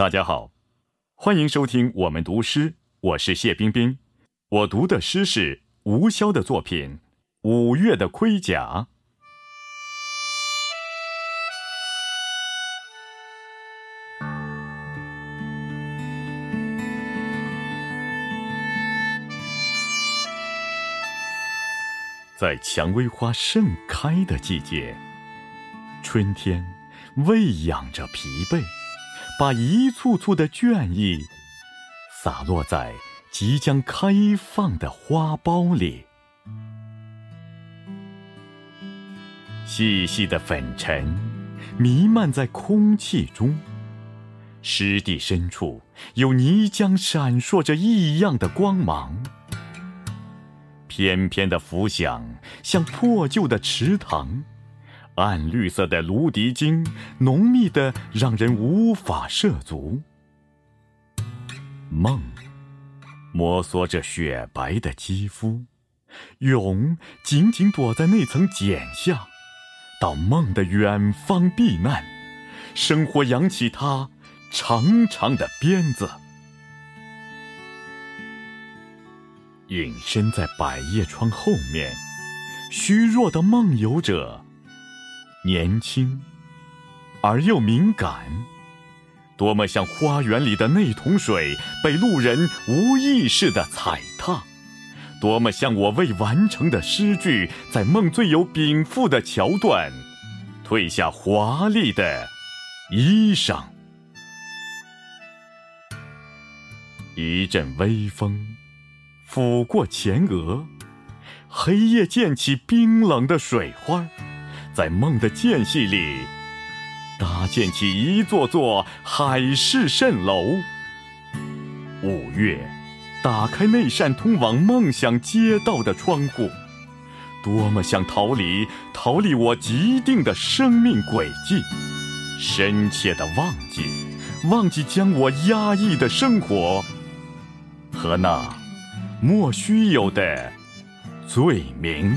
大家好，欢迎收听我们读诗，我是谢冰冰。我读的诗是吴潇的作品《五月的盔甲》。在蔷薇花盛开的季节，春天喂养着疲惫。把一簇簇的倦意洒落在即将开放的花苞里，细细的粉尘弥漫在空气中，湿地深处有泥浆闪烁着异样的光芒，翩翩的浮想像破旧的池塘。暗绿色的芦荻茎，浓密的让人无法涉足。梦，摩挲着雪白的肌肤；蛹，紧紧躲在那层茧下，到梦的远方避难。生活扬起它长长的鞭子，隐身在百叶窗后面，虚弱的梦游者。年轻，而又敏感，多么像花园里的那桶水被路人无意识的踩踏，多么像我未完成的诗句，在梦最有禀赋的桥段，褪下华丽的衣裳。一阵微风拂过前额，黑夜溅起冰冷的水花儿。在梦的间隙里，搭建起一座座海市蜃楼。五月，打开那扇通往梦想街道的窗户，多么想逃离，逃离我既定的生命轨迹，深切的忘记，忘记将我压抑的生活和那莫须有的罪名。